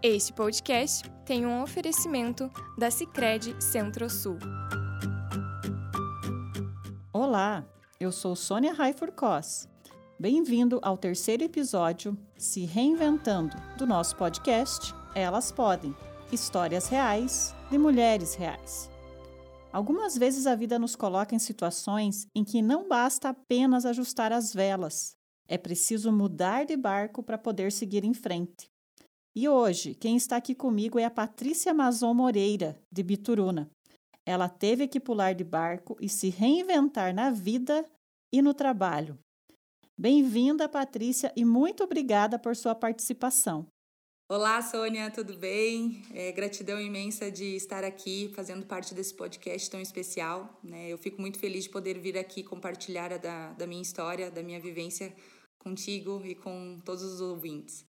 Este podcast tem um oferecimento da Sicredi Centro-Sul. Olá, eu sou Sônia Raifurcos. Bem-vindo ao terceiro episódio Se Reinventando do nosso podcast Elas Podem Histórias Reais de Mulheres Reais. Algumas vezes a vida nos coloca em situações em que não basta apenas ajustar as velas, é preciso mudar de barco para poder seguir em frente. E hoje, quem está aqui comigo é a Patrícia Mazon Moreira, de Bituruna. Ela teve que pular de barco e se reinventar na vida e no trabalho. Bem-vinda, Patrícia, e muito obrigada por sua participação. Olá, Sônia, tudo bem? É, gratidão imensa de estar aqui fazendo parte desse podcast tão especial. Né? Eu fico muito feliz de poder vir aqui compartilhar da, da minha história, da minha vivência contigo e com todos os ouvintes.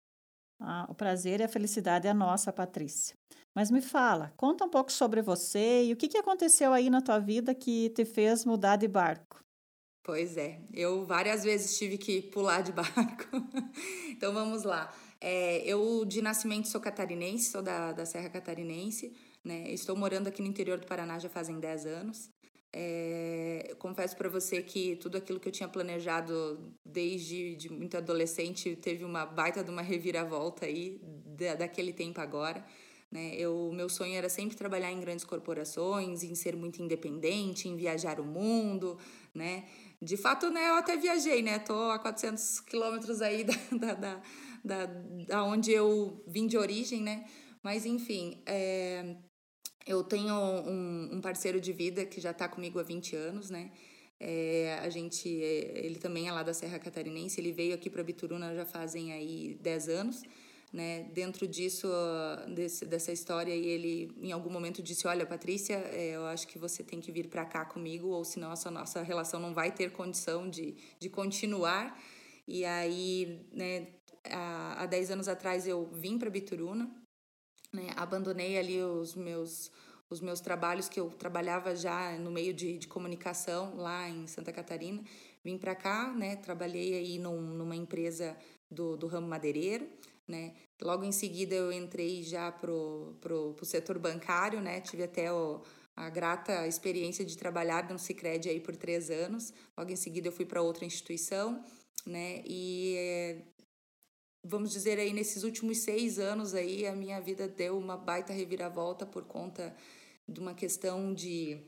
Ah, o prazer e a felicidade é nossa, Patrícia. Mas me fala, conta um pouco sobre você e o que, que aconteceu aí na tua vida que te fez mudar de barco. Pois é, eu várias vezes tive que pular de barco. então vamos lá. É, eu de nascimento sou catarinense, sou da, da Serra Catarinense, né? Estou morando aqui no interior do Paraná já fazem 10 anos. É, confesso para você que tudo aquilo que eu tinha planejado desde de muito adolescente teve uma baita de uma reviravolta aí da, daquele tempo agora. Né? Eu, meu sonho era sempre trabalhar em grandes corporações, em ser muito independente, em viajar o mundo, né? De fato, né, eu até viajei, né? Tô a 400 quilômetros aí da, da, da, da, da onde eu vim de origem, né? Mas, enfim, é, eu tenho um, um parceiro de vida que já está comigo há 20 anos, né? É, a gente, ele também é lá da Serra Catarinense, ele veio aqui para Bituruna já fazem aí 10 anos, né? Dentro disso, desse, dessa história, ele em algum momento disse, olha, Patrícia, é, eu acho que você tem que vir para cá comigo, ou senão essa nossa relação não vai ter condição de, de continuar. E aí, né, há, há 10 anos atrás eu vim para Bituruna, né? Abandonei ali os meus os meus trabalhos que eu trabalhava já no meio de, de comunicação lá em Santa Catarina. Vim para cá, né? Trabalhei aí num, numa empresa do, do ramo madeireiro, né? Logo em seguida eu entrei já pro, pro, pro setor bancário, né? Tive até o, a grata experiência de trabalhar no Sicredi aí por três anos. Logo em seguida eu fui para outra instituição, né? E é, vamos dizer aí, nesses últimos seis anos aí, a minha vida deu uma baita reviravolta por conta de uma questão de,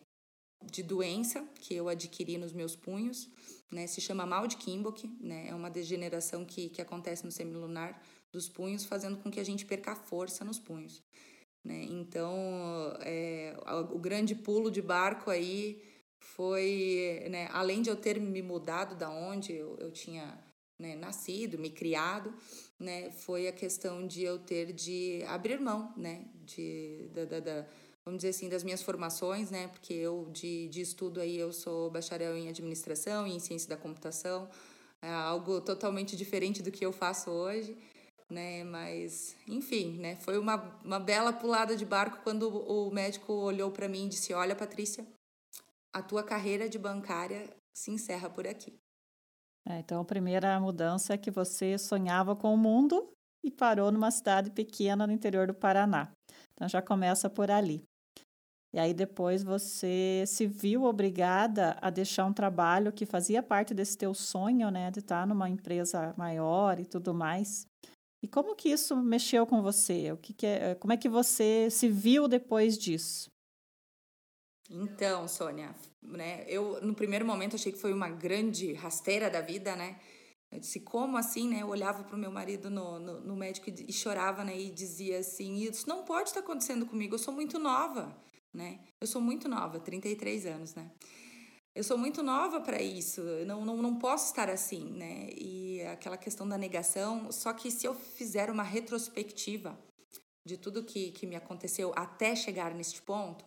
de doença que eu adquiri nos meus punhos, né? Se chama mal de Kimbok, né? É uma degeneração que, que acontece no semilunar dos punhos, fazendo com que a gente perca força nos punhos, né? Então, é, o grande pulo de barco aí foi, né? Além de eu ter me mudado da onde eu, eu tinha né, nascido, me criado, né, foi a questão de eu ter de abrir mão, né, de, da, da, da, vamos dizer assim, das minhas formações, né, porque eu de, de estudo aí eu sou bacharel em administração e em ciência da computação, é algo totalmente diferente do que eu faço hoje, né, mas enfim, né, foi uma, uma bela pulada de barco quando o médico olhou para mim e disse, olha Patrícia, a tua carreira de bancária se encerra por aqui. É, então, a primeira mudança é que você sonhava com o mundo e parou numa cidade pequena no interior do Paraná. Então, já começa por ali. E aí, depois, você se viu obrigada a deixar um trabalho que fazia parte desse teu sonho, né, de estar numa empresa maior e tudo mais. E como que isso mexeu com você? O que, que é, como é que você se viu depois disso? Então, Sônia, né, eu no primeiro momento achei que foi uma grande rasteira da vida, né? Eu disse, como assim, né? Eu olhava para o meu marido no, no, no, médico e, e chorava, né? E dizia assim, isso não pode estar acontecendo comigo, eu sou muito nova, né? Eu sou muito nova, 33 anos, né? Eu sou muito nova para isso, eu não, não, não posso estar assim, né? E aquela questão da negação, só que se eu fizer uma retrospectiva de tudo que, que me aconteceu até chegar neste ponto,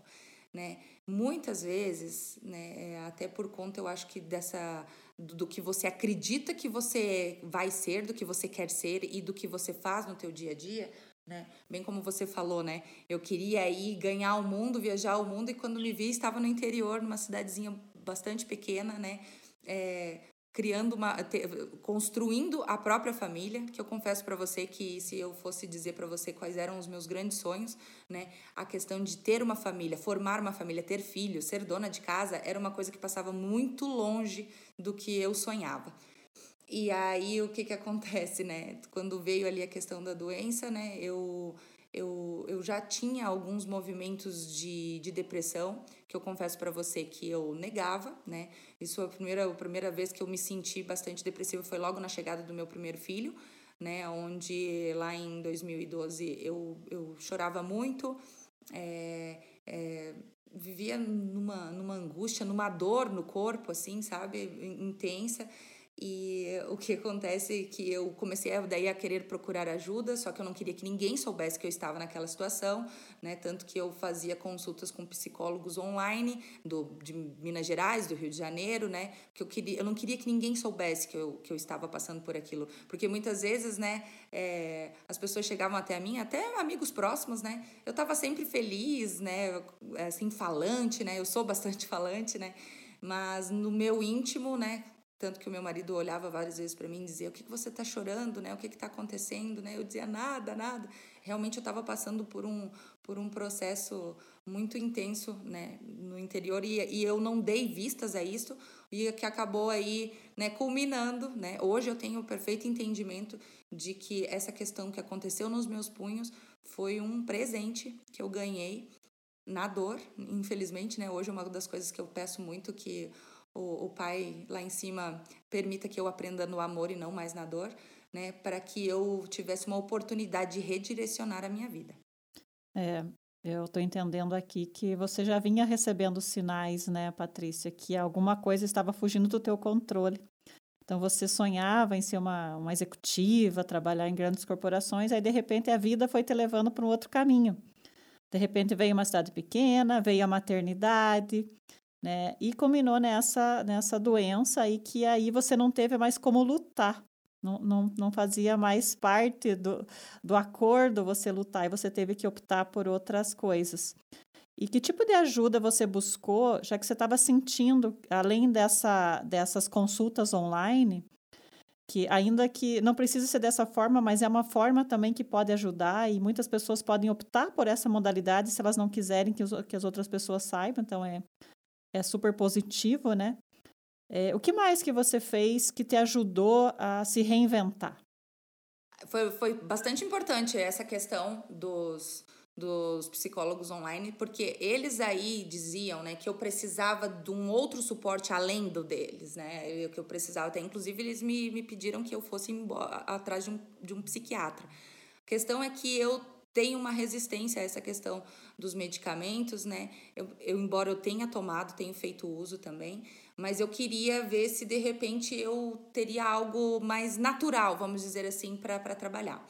né? Muitas vezes, né, é, até por conta, eu acho que dessa do, do, que você acredita que você vai ser, do que você quer ser e do que você faz no teu dia a dia, né? Bem como você falou, né? Eu queria ir ganhar o mundo, viajar o mundo e quando me vi estava no interior, numa cidadezinha bastante pequena, né? É, criando uma te, construindo a própria família que eu confesso para você que se eu fosse dizer para você quais eram os meus grandes sonhos né a questão de ter uma família formar uma família ter filhos ser dona de casa era uma coisa que passava muito longe do que eu sonhava. E aí o que que acontece né? Quando veio ali a questão da doença né eu eu, eu já tinha alguns movimentos de, de depressão, que eu confesso para você que eu negava, né? Isso a primeira, a primeira vez que eu me senti bastante depressiva foi logo na chegada do meu primeiro filho, né? Onde lá em 2012 eu, eu chorava muito, é, é, vivia numa, numa angústia, numa dor no corpo, assim, sabe? Intensa. E o que acontece é que eu comecei a, daí a querer procurar ajuda, só que eu não queria que ninguém soubesse que eu estava naquela situação, né? Tanto que eu fazia consultas com psicólogos online do, de Minas Gerais, do Rio de Janeiro, né? Que eu queria, eu não queria que ninguém soubesse que eu, que eu estava passando por aquilo, porque muitas vezes, né? É, as pessoas chegavam até a mim, até amigos próximos, né? Eu estava sempre feliz, né? Assim, falante, né? Eu sou bastante falante, né? Mas no meu íntimo, né? Tanto que o meu marido olhava várias vezes para mim e dizia: O que, que você está chorando? Né? O que está acontecendo? Né? Eu dizia: Nada, nada. Realmente eu estava passando por um, por um processo muito intenso né? no interior e, e eu não dei vistas a isso e que acabou aí né, culminando. Né? Hoje eu tenho o perfeito entendimento de que essa questão que aconteceu nos meus punhos foi um presente que eu ganhei na dor, infelizmente, né? Hoje é uma das coisas que eu peço muito que o, o pai lá em cima permita que eu aprenda no amor e não mais na dor, né? Para que eu tivesse uma oportunidade de redirecionar a minha vida. É, eu estou entendendo aqui que você já vinha recebendo sinais, né, Patrícia, que alguma coisa estava fugindo do teu controle. Então você sonhava em ser uma, uma executiva, trabalhar em grandes corporações, aí de repente a vida foi te levando para um outro caminho. De repente veio uma cidade pequena, veio a maternidade, né? E culminou nessa, nessa doença aí que aí você não teve mais como lutar. Não, não, não fazia mais parte do, do acordo você lutar e você teve que optar por outras coisas. E que tipo de ajuda você buscou, já que você estava sentindo, além dessa, dessas consultas online, que ainda que não precisa ser dessa forma, mas é uma forma também que pode ajudar e muitas pessoas podem optar por essa modalidade se elas não quiserem que, os, que as outras pessoas saibam. Então, é, é super positivo, né? É, o que mais que você fez que te ajudou a se reinventar? Foi, foi bastante importante essa questão dos, dos psicólogos online, porque eles aí diziam, né, que eu precisava de um outro suporte além do deles, né, que eu precisava, até inclusive eles me, me pediram que eu fosse embora, atrás de um, de um psiquiatra. A questão é que eu tenho uma resistência a essa questão dos medicamentos, né? Eu, eu, embora eu tenha tomado, tenho feito uso também, mas eu queria ver se de repente eu teria algo mais natural, vamos dizer assim, para trabalhar.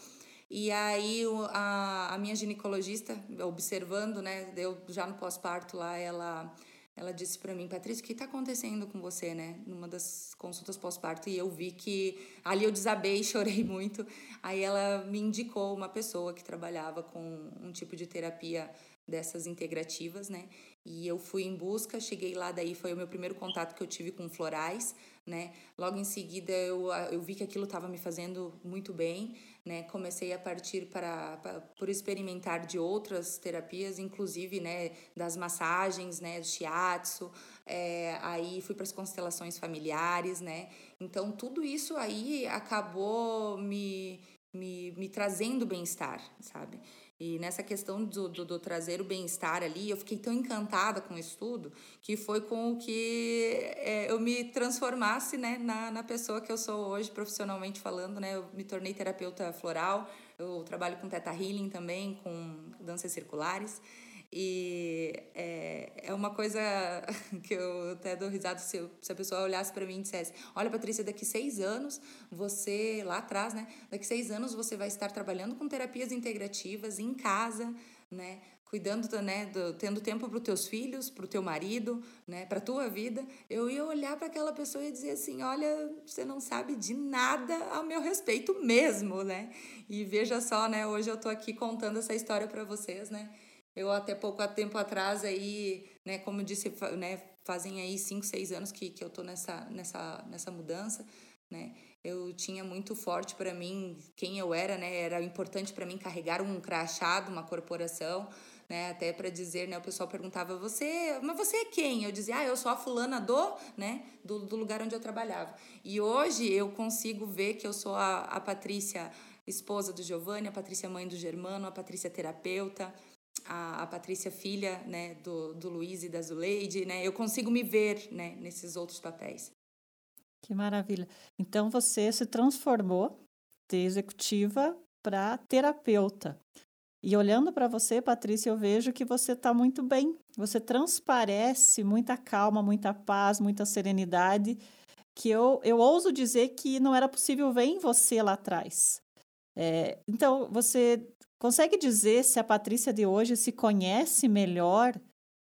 E aí a, a minha ginecologista, observando, né, eu já no pós-parto lá, ela ela disse para mim, Patrícia, o que está acontecendo com você, né? Numa das consultas pós-parto e eu vi que ali eu desabei, chorei muito. Aí ela me indicou uma pessoa que trabalhava com um tipo de terapia dessas integrativas, né? E eu fui em busca, cheguei lá, daí foi o meu primeiro contato que eu tive com florais, né? Logo em seguida eu, eu vi que aquilo estava me fazendo muito bem, né? Comecei a partir para, para por experimentar de outras terapias, inclusive, né, das massagens, né, do shiatsu, é, aí fui para as constelações familiares, né? Então tudo isso aí acabou me me, me trazendo bem-estar, sabe? E nessa questão do, do, do trazer o bem-estar ali, eu fiquei tão encantada com isso tudo que foi com o que é, eu me transformasse né, na, na pessoa que eu sou hoje, profissionalmente falando. Né? Eu me tornei terapeuta floral, eu trabalho com teta healing também, com danças circulares. E é, é uma coisa que eu até dou risada se, se a pessoa olhasse para mim e dissesse: Olha, Patrícia, daqui seis anos, você, lá atrás, né? Daqui seis anos você vai estar trabalhando com terapias integrativas em casa, né? Cuidando, né, do, tendo tempo para os teus filhos, para o teu marido, né, para a tua vida, eu ia olhar para aquela pessoa e dizer assim: olha, você não sabe de nada ao meu respeito mesmo, né? E veja só, né, hoje eu estou aqui contando essa história para vocês, né? Eu até pouco tempo atrás aí, né, como eu disse, né, fazem aí cinco, seis anos que, que eu tô nessa, nessa, nessa mudança, né? Eu tinha muito forte para mim quem eu era, né? Era importante para mim carregar um crachado, uma corporação, né? Até para dizer, né? O pessoal perguntava, você, mas você é quem? Eu dizia, ah, eu sou a fulana do, né? Do, do lugar onde eu trabalhava. E hoje eu consigo ver que eu sou a, a Patrícia, esposa do Giovanni, a Patrícia mãe do Germano, a Patrícia terapeuta, a, a Patrícia filha, né? Do, do Luiz e da Zuleide, né? Eu consigo me ver, né? Nesses outros papéis. Que maravilha. Então você se transformou de executiva para terapeuta. E olhando para você, Patrícia, eu vejo que você está muito bem. Você transparece muita calma, muita paz, muita serenidade, que eu, eu ouso dizer que não era possível ver em você lá atrás. É, então, você consegue dizer se a Patrícia de hoje se conhece melhor?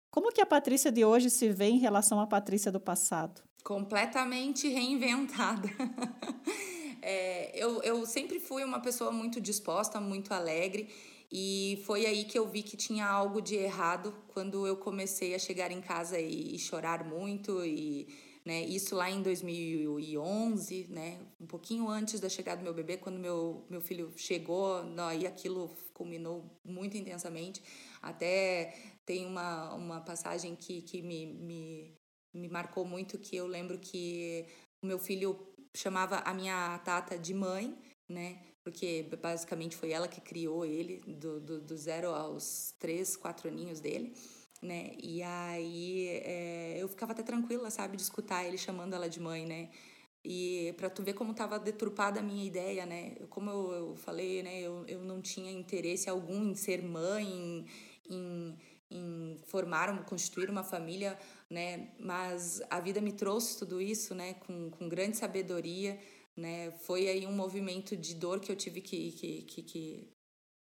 Como que a Patrícia de hoje se vê em relação à Patrícia do passado? completamente reinventada. é, eu, eu sempre fui uma pessoa muito disposta, muito alegre. E foi aí que eu vi que tinha algo de errado quando eu comecei a chegar em casa e, e chorar muito e né, isso lá em 2011, né, um pouquinho antes da chegada do meu bebê, quando meu, meu filho chegou, aí aquilo culminou muito intensamente. Até tem uma, uma passagem que, que me, me, me marcou muito que eu lembro que o meu filho chamava a minha tata de mãe, né? Porque basicamente foi ela que criou ele, do, do, do zero aos três, quatro aninhos dele, né? E aí é, eu ficava até tranquila, sabe, de escutar ele chamando ela de mãe, né? E para tu ver como estava deturpada a minha ideia, né? Como eu, eu falei, né? Eu, eu não tinha interesse algum em ser mãe, em, em, em formar, constituir uma família né? Mas a vida me trouxe tudo isso, né? Com, com grande sabedoria, né? Foi aí um movimento de dor que eu tive que, que, que, que,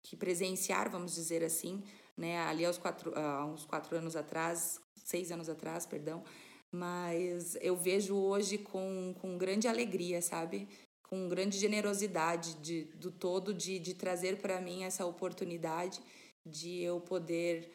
que presenciar, vamos dizer assim, né? Ali aos quatro, há uns quatro anos atrás, seis anos atrás, perdão. Mas eu vejo hoje com, com grande alegria, sabe? Com grande generosidade de, do todo de, de trazer para mim essa oportunidade de eu poder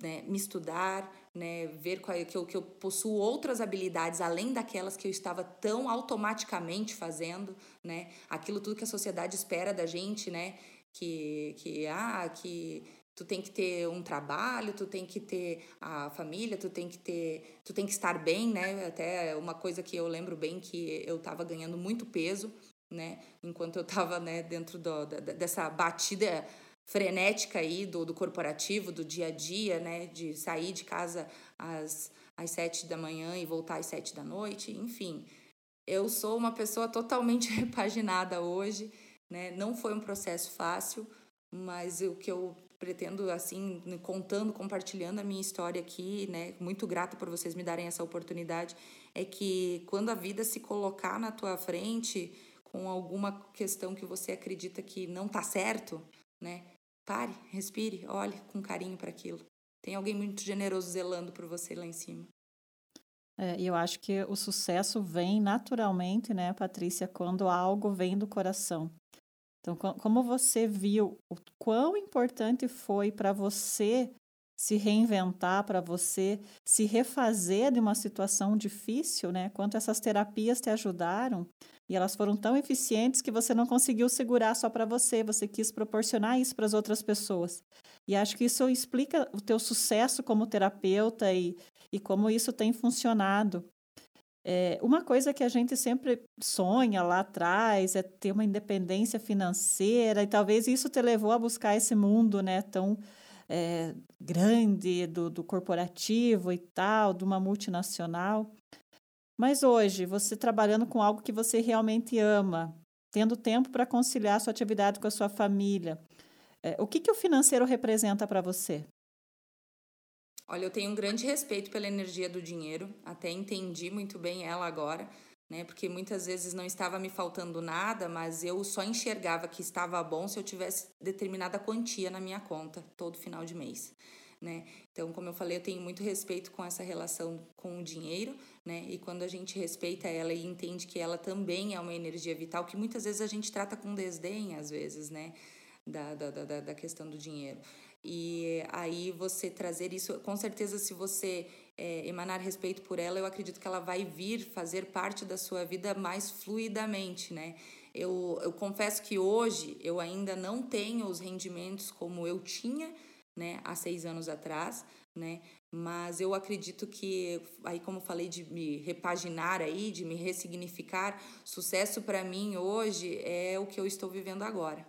né, me estudar, né, ver qual, é, que, eu, que eu possuo outras habilidades além daquelas que eu estava tão automaticamente fazendo, né, aquilo tudo que a sociedade espera da gente, né, que, que, ah, que tu tem que ter um trabalho, tu tem que ter a família, tu tem que ter, tu tem que estar bem, né, até uma coisa que eu lembro bem que eu estava ganhando muito peso, né, enquanto eu estava, né, dentro do, da, dessa batida frenética aí do, do corporativo, do dia a dia, né? De sair de casa às, às sete da manhã e voltar às sete da noite, enfim. Eu sou uma pessoa totalmente repaginada hoje, né? Não foi um processo fácil, mas o que eu pretendo, assim, contando, compartilhando a minha história aqui, né? Muito grata por vocês me darem essa oportunidade, é que quando a vida se colocar na tua frente com alguma questão que você acredita que não tá certo, né? Pare, respire, olhe com carinho para aquilo. Tem alguém muito generoso zelando por você lá em cima. É, e eu acho que o sucesso vem naturalmente, né, Patrícia, quando algo vem do coração. Então, como você viu o quão importante foi para você se reinventar, para você se refazer de uma situação difícil, né? Quanto essas terapias te ajudaram e elas foram tão eficientes que você não conseguiu segurar só para você, você quis proporcionar isso para as outras pessoas. E acho que isso explica o teu sucesso como terapeuta e, e como isso tem funcionado. É, uma coisa que a gente sempre sonha lá atrás é ter uma independência financeira, e talvez isso te levou a buscar esse mundo né, tão é, grande do, do corporativo e tal, de uma multinacional. Mas hoje, você trabalhando com algo que você realmente ama, tendo tempo para conciliar sua atividade com a sua família, é, o que, que o financeiro representa para você? Olha, eu tenho um grande respeito pela energia do dinheiro, até entendi muito bem ela agora né? Porque muitas vezes não estava me faltando nada, mas eu só enxergava que estava bom se eu tivesse determinada quantia na minha conta todo final de mês. Né? Então, como eu falei, eu tenho muito respeito com essa relação com o dinheiro, né? E quando a gente respeita ela e entende que ela também é uma energia vital, que muitas vezes a gente trata com desdém, às vezes, né? Da, da, da, da questão do dinheiro. E aí você trazer isso, com certeza, se você é, emanar respeito por ela, eu acredito que ela vai vir fazer parte da sua vida mais fluidamente, né? Eu, eu confesso que hoje eu ainda não tenho os rendimentos como eu tinha, né, há seis anos atrás, né? Mas eu acredito que, aí como falei de me repaginar aí, de me ressignificar, sucesso para mim hoje é o que eu estou vivendo agora,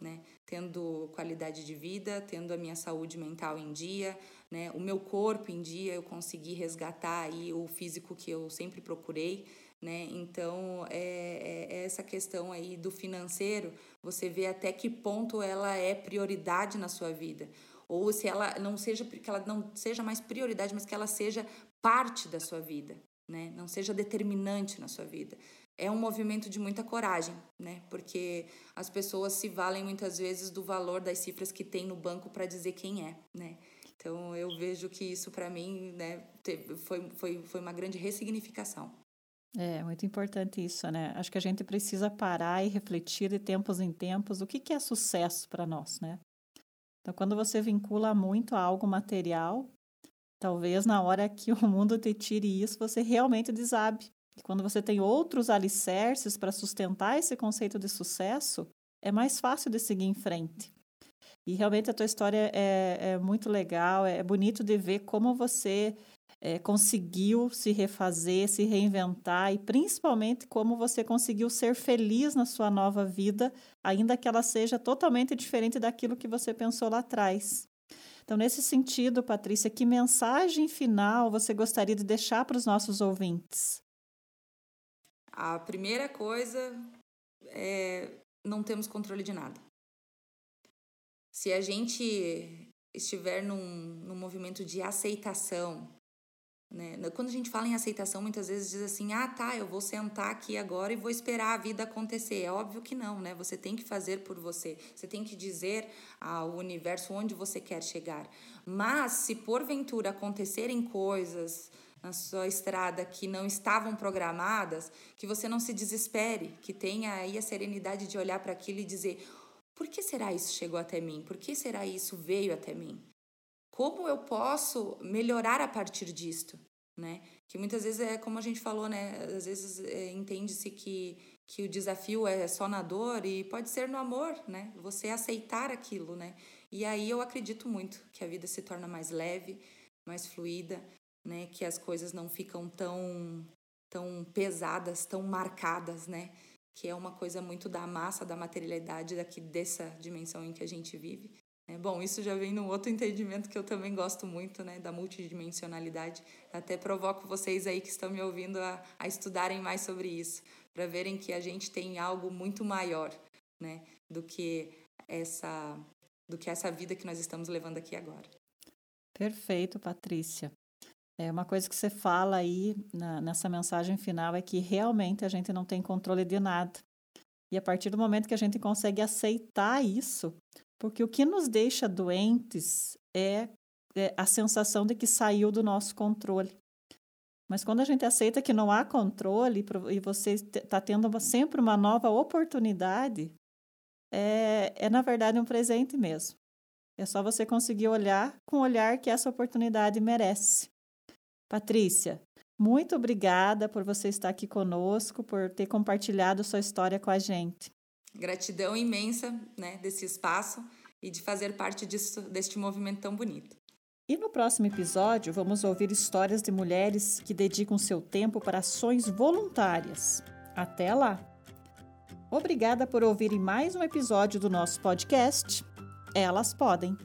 né? Tendo qualidade de vida, tendo a minha saúde mental em dia, né? O meu corpo em dia, eu consegui resgatar aí o físico que eu sempre procurei, né? Então, é, é, essa questão aí do financeiro, você vê até que ponto ela é prioridade na sua vida ou se ela não seja que ela não seja mais prioridade, mas que ela seja parte da sua vida, né? Não seja determinante na sua vida. É um movimento de muita coragem, né? Porque as pessoas se valem muitas vezes do valor das cifras que tem no banco para dizer quem é, né? Então eu vejo que isso para mim, né, foi, foi, foi uma grande ressignificação. É muito importante isso, né? Acho que a gente precisa parar e refletir de tempos em tempos o que, que é sucesso para nós, né? Então, quando você vincula muito a algo material, talvez na hora que o mundo te tire isso, você realmente desabe. E quando você tem outros alicerces para sustentar esse conceito de sucesso, é mais fácil de seguir em frente. E realmente a tua história é, é muito legal, é bonito de ver como você é, conseguiu se refazer, se reinventar e principalmente como você conseguiu ser feliz na sua nova vida, ainda que ela seja totalmente diferente daquilo que você pensou lá atrás. Então, nesse sentido, Patrícia, que mensagem final você gostaria de deixar para os nossos ouvintes? A primeira coisa é não temos controle de nada. Se a gente estiver num, num movimento de aceitação, né? Quando a gente fala em aceitação, muitas vezes diz assim: ah, tá, eu vou sentar aqui agora e vou esperar a vida acontecer. É óbvio que não, né? Você tem que fazer por você, você tem que dizer ao universo onde você quer chegar. Mas se porventura acontecerem coisas na sua estrada que não estavam programadas, que você não se desespere, que tenha aí a serenidade de olhar para aquilo e dizer: por que será isso chegou até mim? Por que será isso veio até mim? Como eu posso melhorar a partir disto? Né? Que muitas vezes é como a gente falou, né? Às vezes é, entende-se que, que o desafio é só na dor e pode ser no amor, né? Você aceitar aquilo, né? E aí eu acredito muito que a vida se torna mais leve, mais fluida, né? Que as coisas não ficam tão tão pesadas, tão marcadas, né? Que é uma coisa muito da massa, da materialidade daqui dessa dimensão em que a gente vive. É, bom, isso já vem num outro entendimento que eu também gosto muito, né, da multidimensionalidade. Até provoco vocês aí que estão me ouvindo a, a estudarem mais sobre isso, para verem que a gente tem algo muito maior, né, do que essa do que essa vida que nós estamos levando aqui agora. Perfeito, Patrícia. É uma coisa que você fala aí na, nessa mensagem final é que realmente a gente não tem controle de nada. E a partir do momento que a gente consegue aceitar isso, porque o que nos deixa doentes é, é a sensação de que saiu do nosso controle. Mas quando a gente aceita que não há controle e você está tendo sempre uma nova oportunidade, é, é na verdade um presente mesmo. É só você conseguir olhar com o olhar que essa oportunidade merece. Patrícia, muito obrigada por você estar aqui conosco, por ter compartilhado sua história com a gente. Gratidão imensa né, desse espaço e de fazer parte disso, deste movimento tão bonito. E no próximo episódio, vamos ouvir histórias de mulheres que dedicam seu tempo para ações voluntárias. Até lá! Obrigada por ouvirem mais um episódio do nosso podcast. Elas podem.